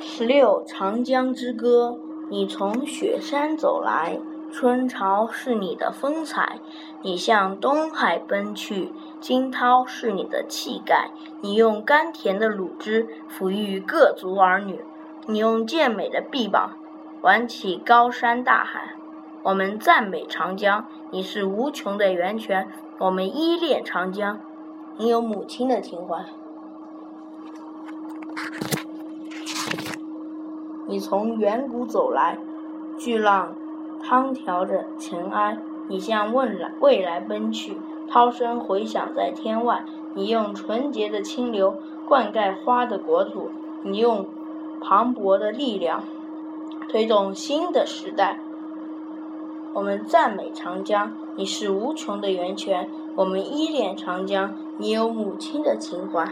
十六《长江之歌》：你从雪山走来，春潮是你的风采；你向东海奔去，惊涛是你的气概。你用甘甜的乳汁抚育各族儿女，你用健美的臂膀挽起高山大海。我们赞美长江，你是无穷的源泉；我们依恋长江，你有母亲的情怀。你从远古走来，巨浪汤调着尘埃；你向未来未来奔去，涛声回响在天外。你用纯洁的清流灌溉花的国土，你用磅礴的力量推动新的时代。我们赞美长江，你是无穷的源泉；我们依恋长江，你有母亲的情怀。